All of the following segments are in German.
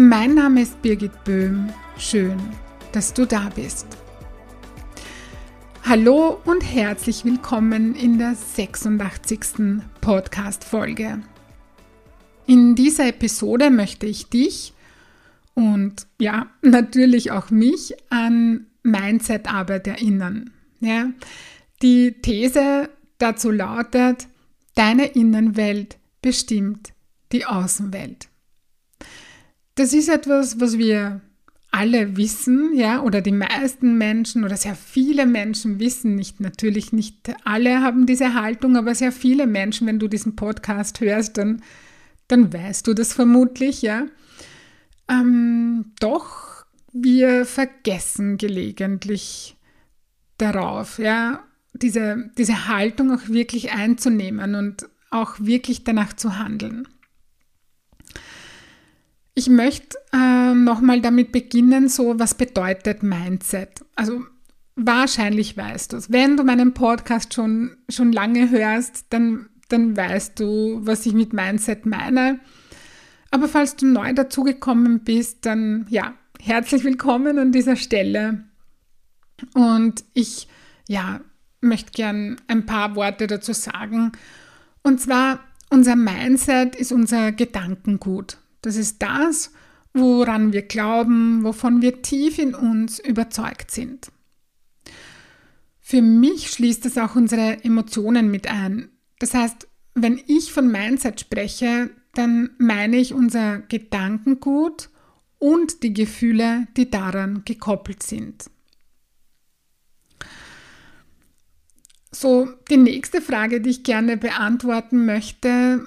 Mein Name ist Birgit Böhm. Schön, dass du da bist. Hallo und herzlich willkommen in der 86. Podcast-Folge. In dieser Episode möchte ich dich und ja, natürlich auch mich an Mindset-Arbeit erinnern. Ja, die These dazu lautet, deine Innenwelt bestimmt die Außenwelt. Das ist etwas, was wir alle wissen, ja, oder die meisten Menschen oder sehr viele Menschen wissen nicht, natürlich nicht alle haben diese Haltung, aber sehr viele Menschen, wenn du diesen Podcast hörst, dann, dann weißt du das vermutlich, ja. Ähm, doch wir vergessen gelegentlich darauf, ja, diese, diese Haltung auch wirklich einzunehmen und auch wirklich danach zu handeln. Ich möchte äh, nochmal damit beginnen, so was bedeutet Mindset? Also wahrscheinlich weißt du es. Wenn du meinen Podcast schon, schon lange hörst, dann, dann weißt du, was ich mit Mindset meine. Aber falls du neu dazugekommen bist, dann ja, herzlich willkommen an dieser Stelle. Und ich ja, möchte gern ein paar Worte dazu sagen. Und zwar, unser Mindset ist unser Gedankengut. Das ist das, woran wir glauben, wovon wir tief in uns überzeugt sind. Für mich schließt es auch unsere Emotionen mit ein. Das heißt, wenn ich von Mindset spreche, dann meine ich unser Gedankengut und die Gefühle, die daran gekoppelt sind. So, die nächste Frage, die ich gerne beantworten möchte,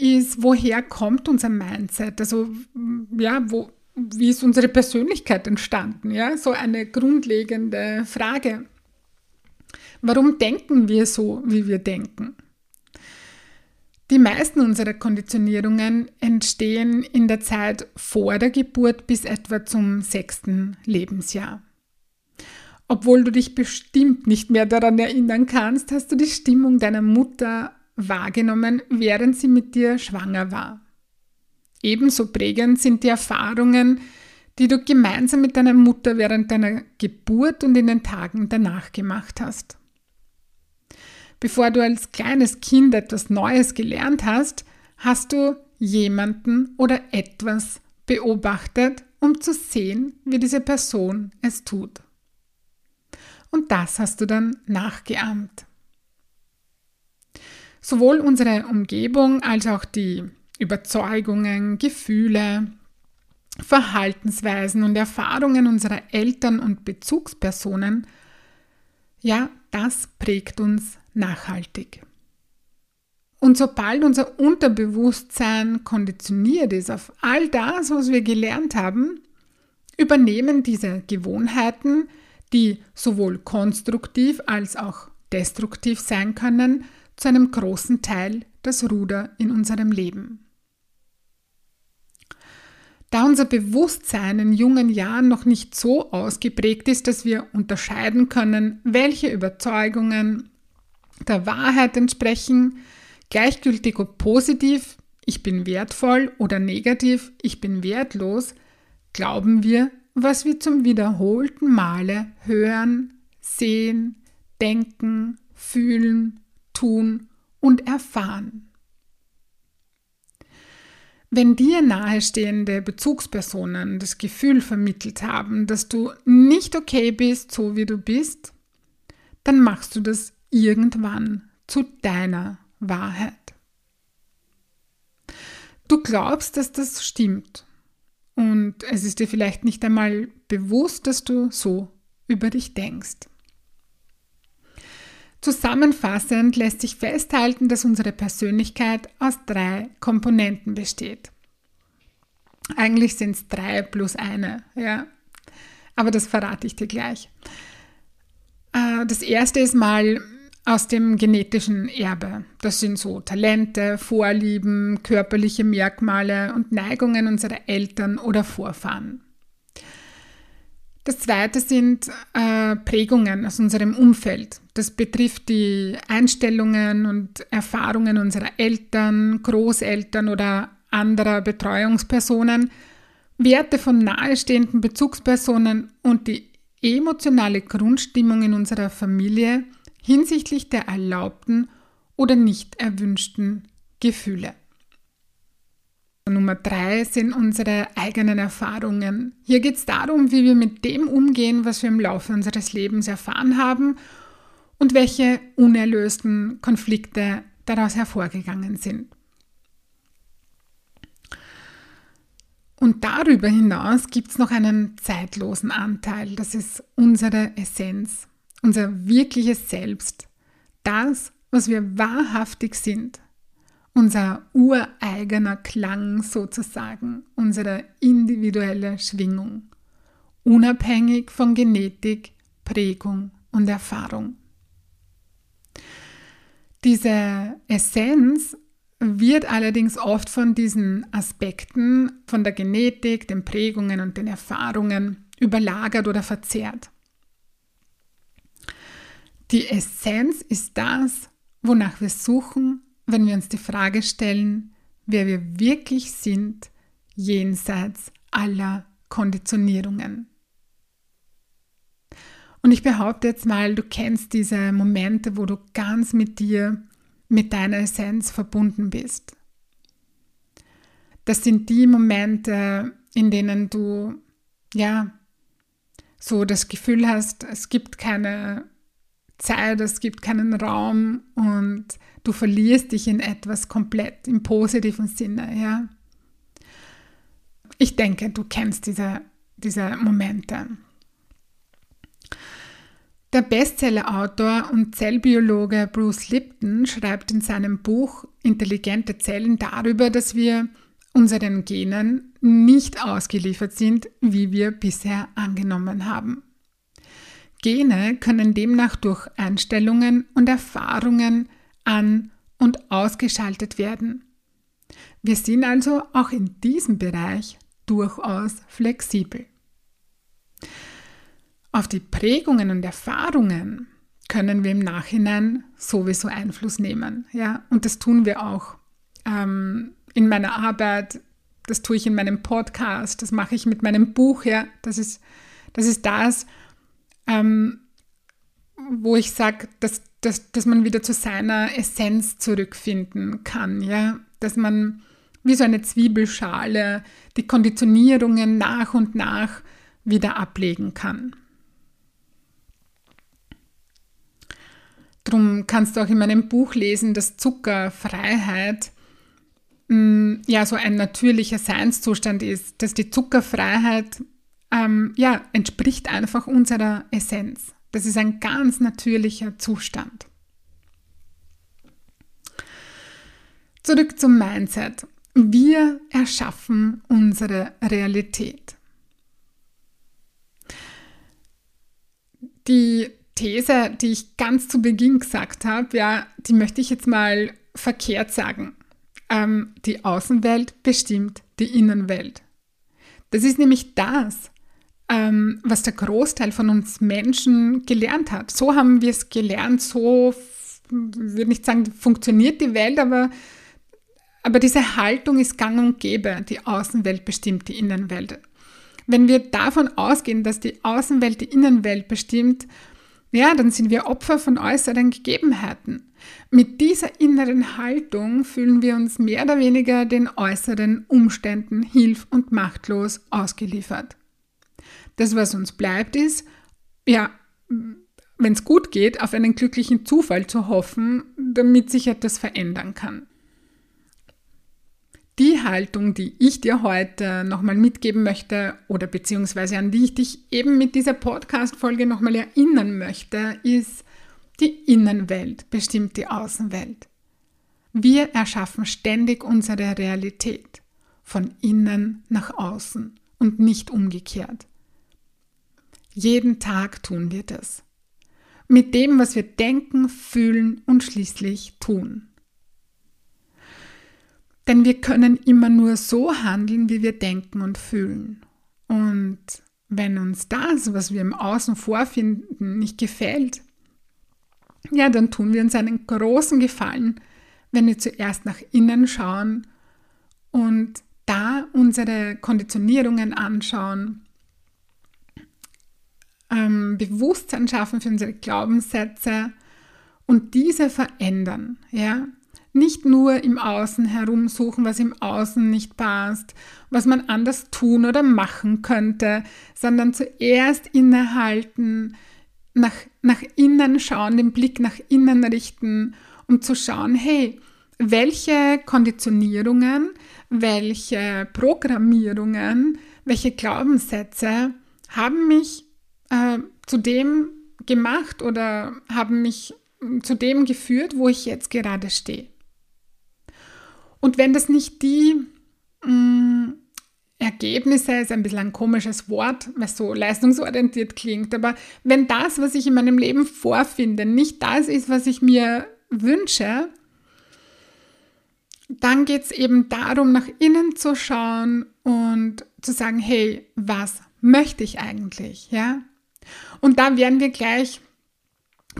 ist, woher kommt unser Mindset? Also, ja, wo, wie ist unsere Persönlichkeit entstanden? Ja, so eine grundlegende Frage. Warum denken wir so, wie wir denken? Die meisten unserer Konditionierungen entstehen in der Zeit vor der Geburt bis etwa zum sechsten Lebensjahr. Obwohl du dich bestimmt nicht mehr daran erinnern kannst, hast du die Stimmung deiner Mutter wahrgenommen, während sie mit dir schwanger war. Ebenso prägend sind die Erfahrungen, die du gemeinsam mit deiner Mutter während deiner Geburt und in den Tagen danach gemacht hast. Bevor du als kleines Kind etwas Neues gelernt hast, hast du jemanden oder etwas beobachtet, um zu sehen, wie diese Person es tut. Und das hast du dann nachgeahmt. Sowohl unsere Umgebung als auch die Überzeugungen, Gefühle, Verhaltensweisen und Erfahrungen unserer Eltern und Bezugspersonen, ja, das prägt uns nachhaltig. Und sobald unser Unterbewusstsein konditioniert ist auf all das, was wir gelernt haben, übernehmen diese Gewohnheiten, die sowohl konstruktiv als auch destruktiv sein können, zu einem großen Teil das Ruder in unserem Leben. Da unser Bewusstsein in jungen Jahren noch nicht so ausgeprägt ist, dass wir unterscheiden können, welche Überzeugungen der Wahrheit entsprechen, gleichgültig ob positiv, ich bin wertvoll oder negativ, ich bin wertlos, glauben wir, was wir zum wiederholten Male hören, sehen, denken, fühlen, tun und erfahren. Wenn dir nahestehende Bezugspersonen das Gefühl vermittelt haben, dass du nicht okay bist, so wie du bist, dann machst du das irgendwann zu deiner Wahrheit. Du glaubst, dass das stimmt und es ist dir vielleicht nicht einmal bewusst, dass du so über dich denkst. Zusammenfassend lässt sich festhalten, dass unsere Persönlichkeit aus drei Komponenten besteht. Eigentlich sind es drei plus eine, ja. Aber das verrate ich dir gleich. Äh, das erste ist mal aus dem genetischen Erbe. Das sind so Talente, Vorlieben, körperliche Merkmale und Neigungen unserer Eltern oder Vorfahren. Das zweite sind äh, Prägungen aus unserem Umfeld. Das betrifft die Einstellungen und Erfahrungen unserer Eltern, Großeltern oder anderer Betreuungspersonen, Werte von nahestehenden Bezugspersonen und die emotionale Grundstimmung in unserer Familie hinsichtlich der erlaubten oder nicht erwünschten Gefühle. Nummer drei sind unsere eigenen Erfahrungen. Hier geht es darum, wie wir mit dem umgehen, was wir im Laufe unseres Lebens erfahren haben und welche unerlösten Konflikte daraus hervorgegangen sind. Und darüber hinaus gibt es noch einen zeitlosen Anteil, das ist unsere Essenz, unser wirkliches Selbst, das, was wir wahrhaftig sind unser ureigener Klang sozusagen, unsere individuelle Schwingung, unabhängig von Genetik, Prägung und Erfahrung. Diese Essenz wird allerdings oft von diesen Aspekten, von der Genetik, den Prägungen und den Erfahrungen überlagert oder verzerrt. Die Essenz ist das, wonach wir suchen wenn wir uns die Frage stellen, wer wir wirklich sind, jenseits aller Konditionierungen. Und ich behaupte jetzt mal, du kennst diese Momente, wo du ganz mit dir, mit deiner Essenz verbunden bist. Das sind die Momente, in denen du, ja, so das Gefühl hast, es gibt keine Zeit, es gibt keinen Raum und du verlierst dich in etwas komplett im positiven Sinne, ja. Ich denke, du kennst diese, diese Momente. Der Bestseller-Autor und Zellbiologe Bruce Lipton schreibt in seinem Buch Intelligente Zellen darüber, dass wir unseren Genen nicht ausgeliefert sind, wie wir bisher angenommen haben. Gene können demnach durch Einstellungen und Erfahrungen an und ausgeschaltet werden. Wir sind also auch in diesem Bereich durchaus flexibel. Auf die Prägungen und Erfahrungen können wir im Nachhinein sowieso Einfluss nehmen. Ja? Und das tun wir auch ähm, in meiner Arbeit, das tue ich in meinem Podcast, das mache ich mit meinem Buch. Ja? Das, ist, das ist das, ähm, wo ich sage, dass, dass, dass man wieder zu seiner Essenz zurückfinden kann, ja, dass man wie so eine Zwiebelschale die Konditionierungen nach und nach wieder ablegen kann. Darum kannst du auch in meinem Buch lesen, dass Zuckerfreiheit mh, mm, ja so ein natürlicher Seinszustand ist, dass die Zuckerfreiheit ähm, ja, entspricht einfach unserer Essenz. Das ist ein ganz natürlicher Zustand. Zurück zum Mindset. Wir erschaffen unsere Realität. Die These, die ich ganz zu Beginn gesagt habe, ja, die möchte ich jetzt mal verkehrt sagen. Ähm, die Außenwelt bestimmt die Innenwelt. Das ist nämlich das, ähm, was der Großteil von uns Menschen gelernt hat. So haben wir es gelernt, so, würde nicht sagen, funktioniert die Welt, aber, aber diese Haltung ist gang und gäbe. Die Außenwelt bestimmt die Innenwelt. Wenn wir davon ausgehen, dass die Außenwelt die Innenwelt bestimmt, ja, dann sind wir Opfer von äußeren Gegebenheiten. Mit dieser inneren Haltung fühlen wir uns mehr oder weniger den äußeren Umständen hilf- und machtlos ausgeliefert. Das, was uns bleibt, ist, ja, wenn es gut geht, auf einen glücklichen Zufall zu hoffen, damit sich etwas verändern kann. Die Haltung, die ich dir heute nochmal mitgeben möchte oder beziehungsweise an die ich dich eben mit dieser Podcast-Folge nochmal erinnern möchte, ist, die Innenwelt bestimmt die Außenwelt. Wir erschaffen ständig unsere Realität. von innen nach außen und nicht umgekehrt. Jeden Tag tun wir das. Mit dem, was wir denken, fühlen und schließlich tun. Denn wir können immer nur so handeln, wie wir denken und fühlen. Und wenn uns das, was wir im Außen vorfinden, nicht gefällt, ja, dann tun wir uns einen großen Gefallen, wenn wir zuerst nach innen schauen und da unsere Konditionierungen anschauen, ähm, Bewusstsein schaffen für unsere Glaubenssätze und diese verändern, ja. Nicht nur im Außen herumsuchen, was im Außen nicht passt, was man anders tun oder machen könnte, sondern zuerst innehalten, nach, nach innen schauen, den Blick nach innen richten, um zu schauen, hey, welche Konditionierungen, welche Programmierungen, welche Glaubenssätze haben mich äh, zu dem gemacht oder haben mich zu dem geführt, wo ich jetzt gerade stehe. Und wenn das nicht die mh, mm, Ergebnisse ist ein bisschen ein komisches Wort, es so leistungsorientiert klingt, aber wenn das, was ich in meinem Leben vorfinde, nicht das ist, was ich mir wünsche, dann geht es eben darum, nach innen zu schauen und zu sagen, hey, was möchte ich eigentlich? Ja? Und da werden wir gleich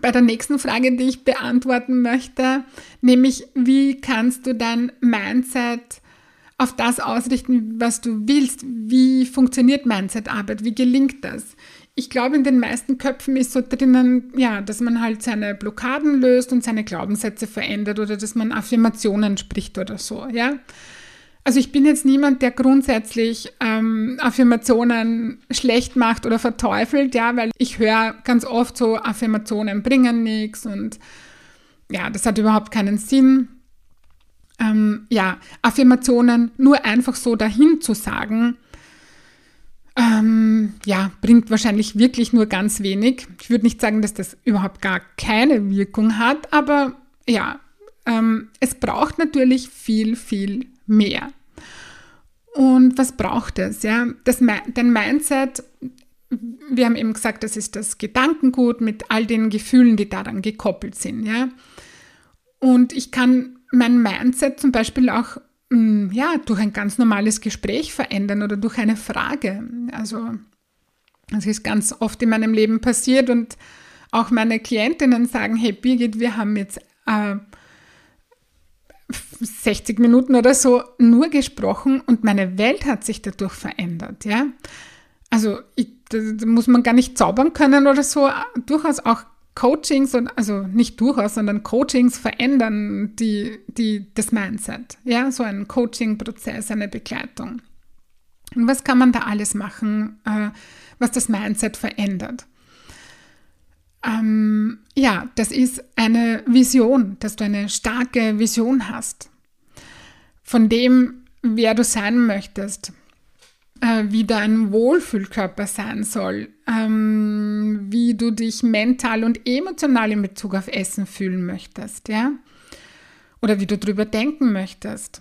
bei der nächsten Frage, die ich beantworten möchte, nämlich wie kannst du dein Mindset auf das ausrichten, was du willst? Wie funktioniert Mindset-Arbeit? Wie gelingt das? Ich glaube, in den meisten Köpfen ist so drinnen, ja, dass man halt seine Blockaden löst und seine Glaubenssätze verändert oder dass man Affirmationen spricht oder so, ja. Also ich bin jetzt niemand, der grundsätzlich ähm, Affirmationen schlecht macht oder verteufelt, ja, weil ich höre ganz oft so, Affirmationen bringen nichts und ja, das hat überhaupt keinen Sinn. Ähm, ja, Affirmationen nur einfach so dahin zu sagen, ähm, ja, bringt wahrscheinlich wirklich nur ganz wenig. Ich würde nicht sagen, dass das überhaupt gar keine Wirkung hat, aber ja, ähm, es braucht natürlich viel, viel mehr. Und was braucht es? Ja? Das, dein Mindset, wir haben eben gesagt, das ist das Gedankengut mit all den Gefühlen, die daran gekoppelt sind. Ja? Und ich kann mein Mindset zum Beispiel auch mm, ja, durch ein ganz normales Gespräch verändern oder durch eine Frage. Also das ist ganz oft in meinem Leben passiert und auch meine Klientinnen sagen, hey Birgit, wir haben jetzt äh, 60 Minuten oder so nur gesprochen und meine Welt hat sich dadurch verändert, ja. Also ich, da, muss man gar nicht zaubern können oder so. Durchaus auch Coachings und also nicht durchaus, sondern Coachings verändern die, die, das Mindset. Ja, so ein Coaching-Prozess, eine Begleitung. Und was kann man da alles machen, äh, was das Mindset verändert? Ähm, ja, das ist eine Vision, dass du eine starke Vision hast von dem, wer du sein möchtest, äh, wie dein Wohlfühlkörper sein soll, ähm, wie du dich mental und emotional in Bezug auf Essen fühlen möchtest, ja? Oder wie du drüber denken möchtest.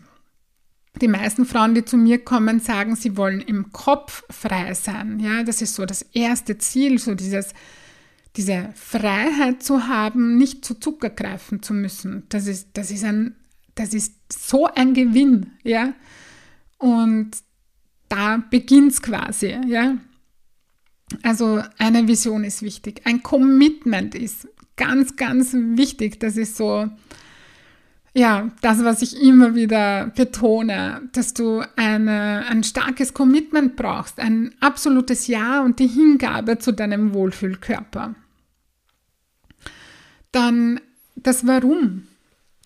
Die meisten Frauen, die zu mir kommen, sagen, sie wollen im Kopf frei sein. Ja, das ist so das erste Ziel, so dieses diese Freiheit zu haben, nicht zu Zucker greifen zu müssen, das ist, das ist, ein, das ist so ein Gewinn, ja. Und da beginnt es quasi, ja. Also eine Vision ist wichtig. Ein Commitment ist ganz, ganz wichtig. Das ist so, ja, das, was ich immer wieder betone, dass du eine, ein starkes Commitment brauchst, ein absolutes Ja und die Hingabe zu deinem Wohlfühlkörper. Dann das Warum.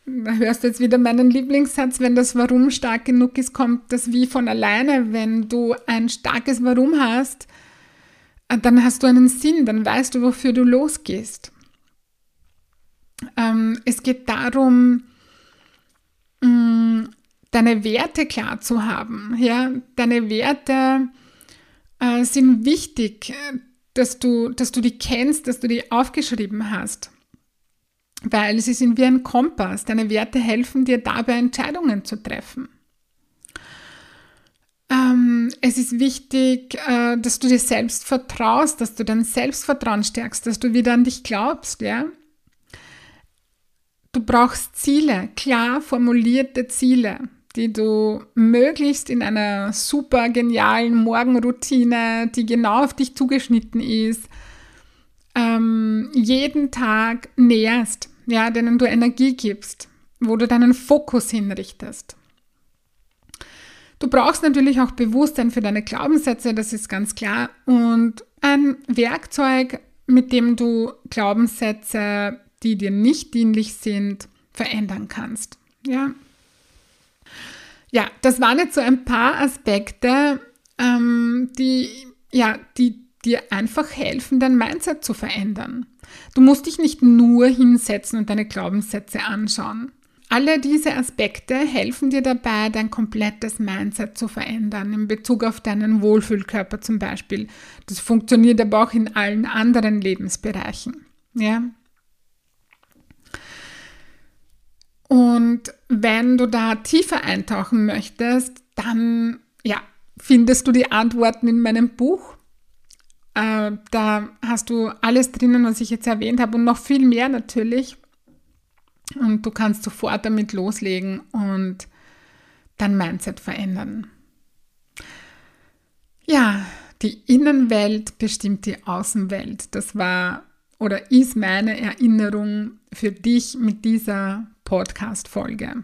Da hörst du jetzt wieder meinen Lieblingssatz, wenn das Warum stark genug ist, kommt das wie von alleine. Wenn du ein starkes Warum hast, äh, dann hast du einen Sinn, dann weißt du, wofür du losgehst. Ähm, es geht darum, mh, mm, deine Werte klar zu haben. Ja? Deine Werte äh, sind wichtig, dass du, dass du die kennst, dass du die aufgeschrieben hast weil sie sind wie ein Kompass. Deine Werte helfen dir dabei, Entscheidungen zu treffen. es ist wichtig, äh, dass du dir selbst vertraust, dass du dein Selbstvertrauen stärkst, dass du wieder an dich glaubst, ja. Du brauchst Ziele, klar formulierte Ziele, die du möglichst in einer super genialen Morgenroutine, die genau auf dich zugeschnitten ist, ähm, jeden Tag näherst, ja, denen du Energie gibst, wo du deinen Fokus hinrichtest. Du brauchst natürlich auch Bewusstsein für deine Glaubenssätze, das ist ganz klar. Und ein Werkzeug, mit dem du Glaubenssätze, die dir nicht dienlich sind, verändern kannst. Ja, ja das waren jetzt so ein paar Aspekte, ähm, die, ja, die dir einfach helfen, dein Mindset zu verändern. Du musst dich nicht nur hinsetzen und deine Glaubenssätze anschauen. Alle diese Aspekte helfen dir dabei, dein komplettes Mindset zu verändern, in Bezug auf deinen Wohlfühlkörper zum Beispiel. Das funktioniert aber auch in allen anderen Lebensbereichen. Ja? Und wenn du da tiefer eintauchen möchtest, dann ja, findest du die Antworten in meinem Buch. Äh, da hast du alles drinnen, was ich jetzt erwähnt habe und noch viel mehr natürlich. Und du kannst sofort damit loslegen und dein Mindset verändern. Ja, die Innenwelt bestimmt die Außenwelt. Das war oder ist meine Erinnerung für dich mit dieser Podcast-Folge.